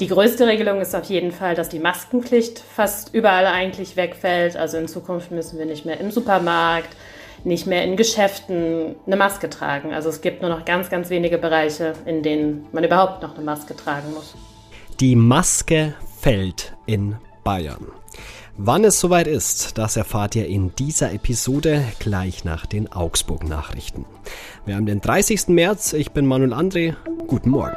Die größte Regelung ist auf jeden Fall, dass die Maskenpflicht fast überall eigentlich wegfällt. Also in Zukunft müssen wir nicht mehr im Supermarkt, nicht mehr in Geschäften eine Maske tragen. Also es gibt nur noch ganz, ganz wenige Bereiche, in denen man überhaupt noch eine Maske tragen muss. Die Maske fällt in Bayern. Wann es soweit ist, das erfahrt ihr in dieser Episode gleich nach den Augsburg-Nachrichten. Wir haben den 30. März, ich bin Manuel André, guten Morgen.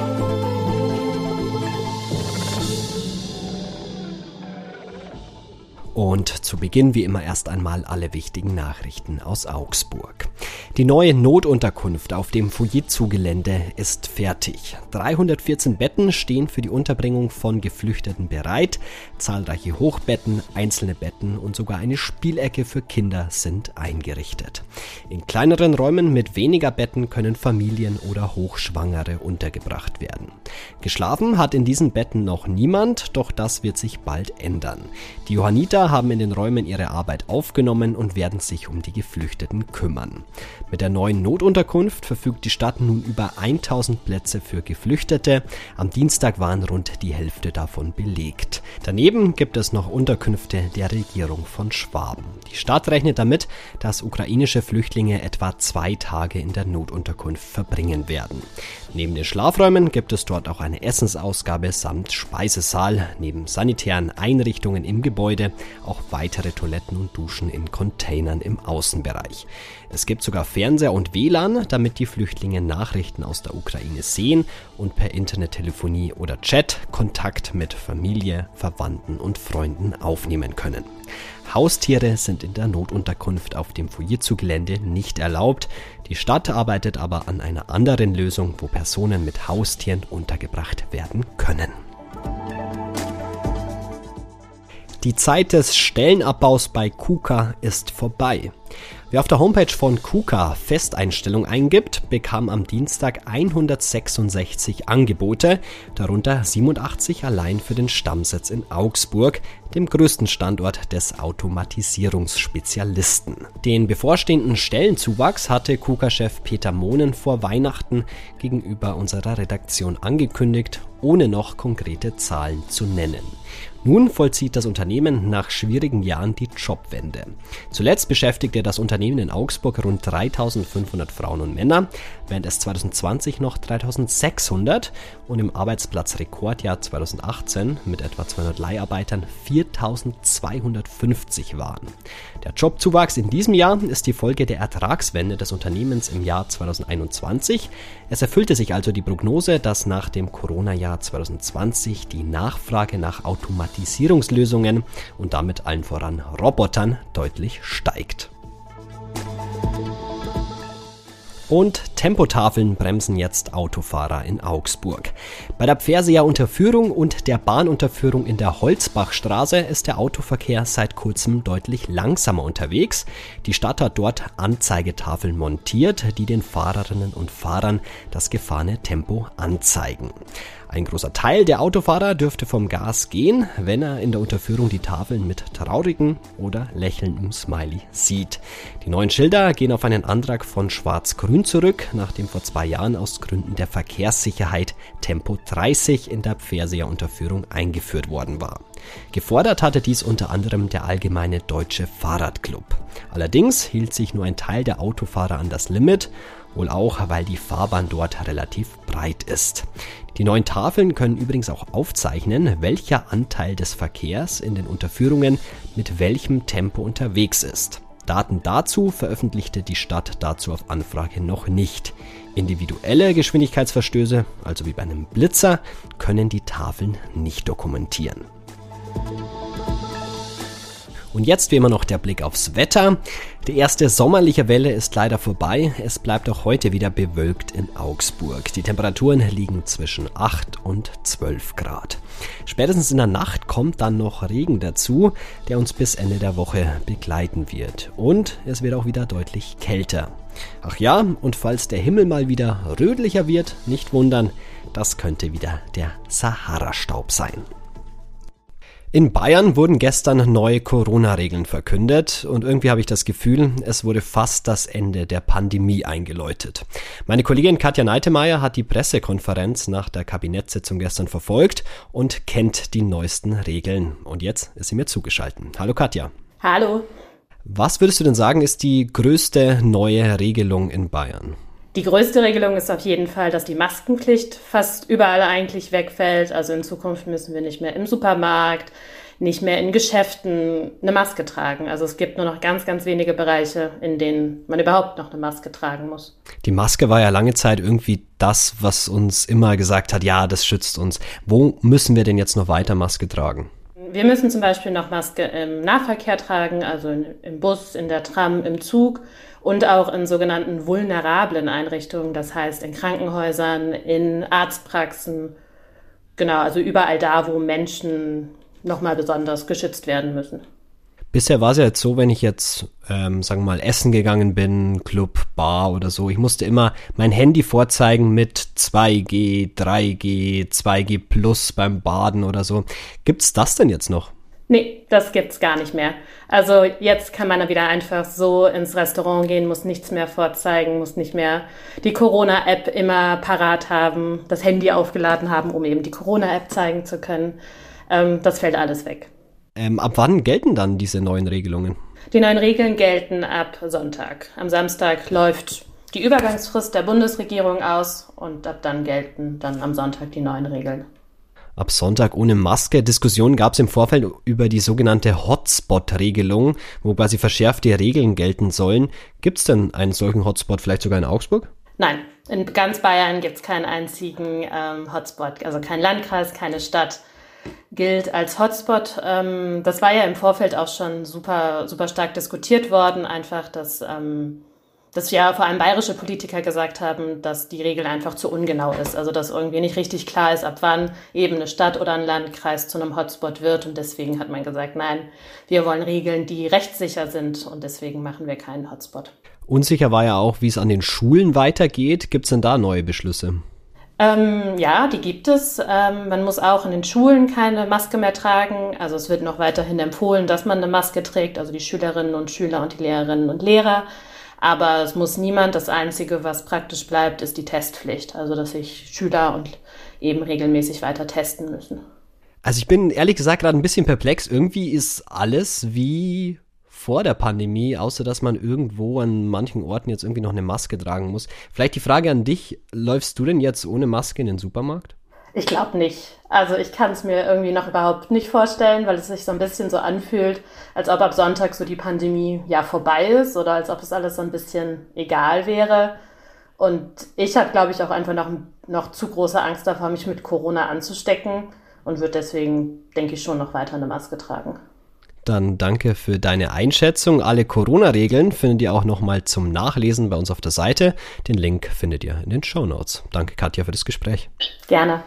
Und zu Beginn wie immer erst einmal alle wichtigen Nachrichten aus Augsburg. Die neue Notunterkunft auf dem Fujitsu-Gelände ist fertig. 314 Betten stehen für die Unterbringung von Geflüchteten bereit. Zahlreiche Hochbetten, einzelne Betten und sogar eine Spielecke für Kinder sind eingerichtet. In kleineren Räumen mit weniger Betten können Familien oder Hochschwangere untergebracht werden. Geschlafen hat in diesen Betten noch niemand, doch das wird sich bald ändern. Die Johanniter haben in den Räumen ihre Arbeit aufgenommen und werden sich um die Geflüchteten kümmern. Mit der neuen Notunterkunft verfügt die Stadt nun über 1000 Plätze für Geflüchtete. Am Dienstag waren rund die Hälfte davon belegt. Daneben gibt es noch Unterkünfte der Regierung von Schwaben. Die Stadt rechnet damit, dass ukrainische Flüchtlinge etwa zwei Tage in der Notunterkunft verbringen werden. Neben den Schlafräumen gibt es dort auch eine Essensausgabe samt Speisesaal, neben sanitären Einrichtungen im Gebäude auch weitere Toiletten und Duschen in Containern im Außenbereich. Es gibt sogar Fernseher und WLAN, damit die Flüchtlinge Nachrichten aus der Ukraine sehen und per Internettelefonie oder Chat Kontakt mit Familie, Verwandten und Freunden aufnehmen können. Haustiere sind in der Notunterkunft auf dem Fujitsu-Gelände nicht erlaubt. Die Stadt arbeitet aber an einer anderen Lösung, wo Personen mit Haustieren untergebracht werden können. Die Zeit des Stellenabbaus bei KUKA ist vorbei. Wer auf der Homepage von KUKA Festeinstellung eingibt, bekam am Dienstag 166 Angebote, darunter 87 allein für den Stammsitz in Augsburg, dem größten Standort des Automatisierungsspezialisten. Den bevorstehenden Stellenzuwachs hatte KUKA-Chef Peter Mohnen vor Weihnachten gegenüber unserer Redaktion angekündigt, ohne noch konkrete Zahlen zu nennen. Nun vollzieht das Unternehmen nach schwierigen Jahren die Jobwende. Zuletzt beschäftigte das Unternehmen in Augsburg rund 3500 Frauen und Männer, während es 2020 noch 3600 und im Arbeitsplatzrekordjahr 2018 mit etwa 200 Leiharbeitern 4250 waren. Der Jobzuwachs in diesem Jahr ist die Folge der Ertragswende des Unternehmens im Jahr 2021. Es erfüllte sich also die Prognose, dass nach dem Corona-Jahr 2020 die Nachfrage nach Automatisierungslösungen und damit allen voran Robotern deutlich steigt. Und Tempotafeln bremsen jetzt Autofahrer in Augsburg. Bei der Pferseer Unterführung und der Bahnunterführung in der Holzbachstraße ist der Autoverkehr seit kurzem deutlich langsamer unterwegs. Die Stadt hat dort Anzeigetafeln montiert, die den Fahrerinnen und Fahrern das gefahrene Tempo anzeigen. Ein großer Teil der Autofahrer dürfte vom Gas gehen, wenn er in der Unterführung die Tafeln mit traurigen oder lächelndem Smiley sieht. Die neuen Schilder gehen auf einen Antrag von Schwarz-Grün zurück, nachdem vor zwei Jahren aus Gründen der Verkehrssicherheit Tempo 30 in der Pferseer Unterführung eingeführt worden war. Gefordert hatte dies unter anderem der Allgemeine Deutsche Fahrradclub. Allerdings hielt sich nur ein Teil der Autofahrer an das Limit, wohl auch, weil die Fahrbahn dort relativ breit ist. Die neuen Tafeln können übrigens auch aufzeichnen, welcher Anteil des Verkehrs in den Unterführungen mit welchem Tempo unterwegs ist. Daten dazu veröffentlichte die Stadt dazu auf Anfrage noch nicht. Individuelle Geschwindigkeitsverstöße, also wie bei einem Blitzer, können die Tafeln nicht dokumentieren. Und jetzt wie immer noch der Blick aufs Wetter. Die erste sommerliche Welle ist leider vorbei. Es bleibt auch heute wieder bewölkt in Augsburg. Die Temperaturen liegen zwischen 8 und 12 Grad. Spätestens in der Nacht kommt dann noch Regen dazu, der uns bis Ende der Woche begleiten wird. Und es wird auch wieder deutlich kälter. Ach ja, und falls der Himmel mal wieder rötlicher wird, nicht wundern, das könnte wieder der Sahara-Staub sein. In Bayern wurden gestern neue Corona-Regeln verkündet und irgendwie habe ich das Gefühl, es wurde fast das Ende der Pandemie eingeläutet. Meine Kollegin Katja Neitemeyer hat die Pressekonferenz nach der Kabinettssitzung gestern verfolgt und kennt die neuesten Regeln. Und jetzt ist sie mir zugeschaltet. Hallo Katja. Hallo. Was würdest du denn sagen, ist die größte neue Regelung in Bayern? Die größte Regelung ist auf jeden Fall, dass die Maskenpflicht fast überall eigentlich wegfällt. Also in Zukunft müssen wir nicht mehr im Supermarkt, nicht mehr in Geschäften eine Maske tragen. Also es gibt nur noch ganz, ganz wenige Bereiche, in denen man überhaupt noch eine Maske tragen muss. Die Maske war ja lange Zeit irgendwie das, was uns immer gesagt hat, ja, das schützt uns. Wo müssen wir denn jetzt noch weiter Maske tragen? Wir müssen zum Beispiel noch Maske im Nahverkehr tragen, also im Bus, in der Tram, im Zug und auch in sogenannten vulnerablen Einrichtungen, das heißt in Krankenhäusern, in Arztpraxen, genau, also überall da, wo Menschen nochmal besonders geschützt werden müssen. Bisher war es ja jetzt so, wenn ich jetzt, ähm, sagen wir mal, essen gegangen bin, Club, Bar oder so, ich musste immer mein Handy vorzeigen mit 2G, 3G, 2G Plus beim Baden oder so. Gibt's das denn jetzt noch? Nee, das gibt's gar nicht mehr. Also jetzt kann man wieder einfach so ins Restaurant gehen, muss nichts mehr vorzeigen, muss nicht mehr die Corona-App immer parat haben, das Handy aufgeladen haben, um eben die Corona-App zeigen zu können. Ähm, das fällt alles weg. Ähm, ab wann gelten dann diese neuen Regelungen? Die neuen Regeln gelten ab Sonntag. Am Samstag läuft die Übergangsfrist der Bundesregierung aus und ab dann gelten dann am Sonntag die neuen Regeln ab Sonntag ohne Maske. Diskussionen gab es im Vorfeld über die sogenannte Hotspot-Regelung, wo quasi verschärfte Regeln gelten sollen. Gibt es denn einen solchen Hotspot vielleicht sogar in Augsburg? Nein, in ganz Bayern gibt es keinen einzigen ähm, Hotspot, also kein Landkreis, keine Stadt gilt als Hotspot. Ähm, das war ja im Vorfeld auch schon super, super stark diskutiert worden, einfach, dass ähm, dass ja vor allem bayerische Politiker gesagt haben, dass die Regel einfach zu ungenau ist. Also dass irgendwie nicht richtig klar ist, ab wann eben eine Stadt oder ein Landkreis zu einem Hotspot wird. Und deswegen hat man gesagt, nein, wir wollen Regeln, die rechtssicher sind und deswegen machen wir keinen Hotspot. Unsicher war ja auch, wie es an den Schulen weitergeht. Gibt es denn da neue Beschlüsse? Ähm, ja, die gibt es. Ähm, man muss auch in den Schulen keine Maske mehr tragen. Also es wird noch weiterhin empfohlen, dass man eine Maske trägt, also die Schülerinnen und Schüler und die Lehrerinnen und Lehrer. Aber es muss niemand. Das Einzige, was praktisch bleibt, ist die Testpflicht. Also, dass sich Schüler und eben regelmäßig weiter testen müssen. Also ich bin ehrlich gesagt gerade ein bisschen perplex. Irgendwie ist alles wie vor der Pandemie, außer dass man irgendwo an manchen Orten jetzt irgendwie noch eine Maske tragen muss. Vielleicht die Frage an dich, läufst du denn jetzt ohne Maske in den Supermarkt? Ich glaube nicht. Also ich kann es mir irgendwie noch überhaupt nicht vorstellen, weil es sich so ein bisschen so anfühlt, als ob ab Sonntag so die Pandemie ja vorbei ist oder als ob es alles so ein bisschen egal wäre. Und ich habe, glaube ich, auch einfach noch, noch zu große Angst davor, mich mit Corona anzustecken und würde deswegen, denke ich, schon noch weiter eine Maske tragen. Dann danke für deine Einschätzung. Alle Corona-Regeln findet ihr auch nochmal zum Nachlesen bei uns auf der Seite. Den Link findet ihr in den Show Notes. Danke, Katja, für das Gespräch. Gerne.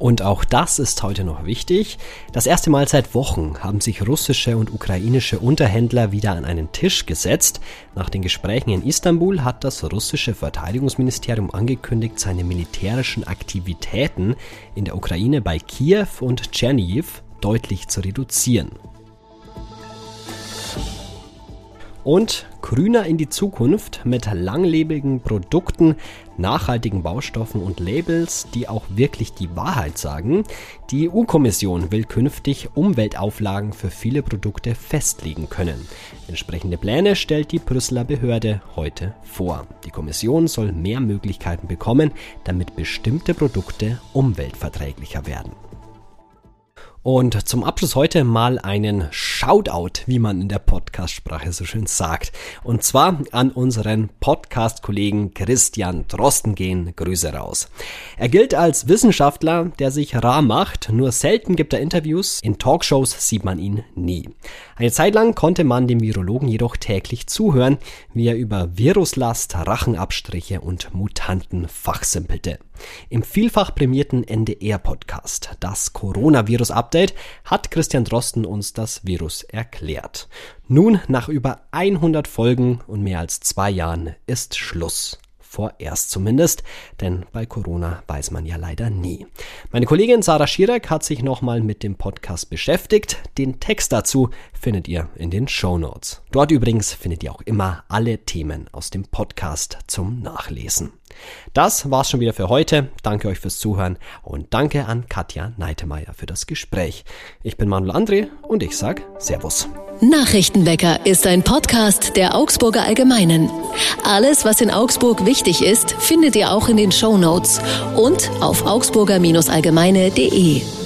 Und auch das ist heute noch wichtig. Das erste Mal seit Wochen haben sich russische und ukrainische Unterhändler wieder an einen Tisch gesetzt. Nach den Gesprächen in Istanbul hat das russische Verteidigungsministerium angekündigt, seine militärischen Aktivitäten in der Ukraine bei Kiew und Tschernihiv deutlich zu reduzieren. Und grüner in die Zukunft mit langlebigen Produkten, nachhaltigen Baustoffen und Labels, die auch wirklich die Wahrheit sagen. Die EU-Kommission will künftig Umweltauflagen für viele Produkte festlegen können. Entsprechende Pläne stellt die Brüsseler Behörde heute vor. Die Kommission soll mehr Möglichkeiten bekommen, damit bestimmte Produkte umweltverträglicher werden. Und zum Abschluss heute mal einen Shoutout, wie man in der Podcast-Sprache so schön sagt. Und zwar an unseren Podcast-Kollegen Christian Drosten gehen Grüße raus. Er gilt als Wissenschaftler, der sich rar macht. Nur selten gibt er Interviews. In Talkshows sieht man ihn nie. Eine Zeit lang konnte man dem Virologen jedoch täglich zuhören, wie er über Viruslast, Rachenabstriche und Mutanten fachsimpelte. Im vielfach prämierten NDR-Podcast, das Coronavirus-Update, hat Christian Drosten uns das Virus erklärt. Nun, nach über 100 Folgen und mehr als zwei Jahren, ist Schluss. vorerst zumindest, denn bei Corona weiß man ja leider nie. Meine Kollegin Sarah Schirek hat sich nochmal mit dem Podcast beschäftigt. Den Text dazu findet ihr in den Show Notes. Dort übrigens findet ihr auch immer alle Themen aus dem Podcast zum Nachlesen. Das war's schon wieder für heute. Danke euch fürs Zuhören und danke an Katja Neitemeyer für das Gespräch. Ich bin Manuel André und ich sag Servus. Nachrichtenwecker ist ein Podcast der Augsburger Allgemeinen. Alles, was in Augsburg wichtig ist, findet ihr auch in den Show Notes und auf augsburger-allgemeine.de.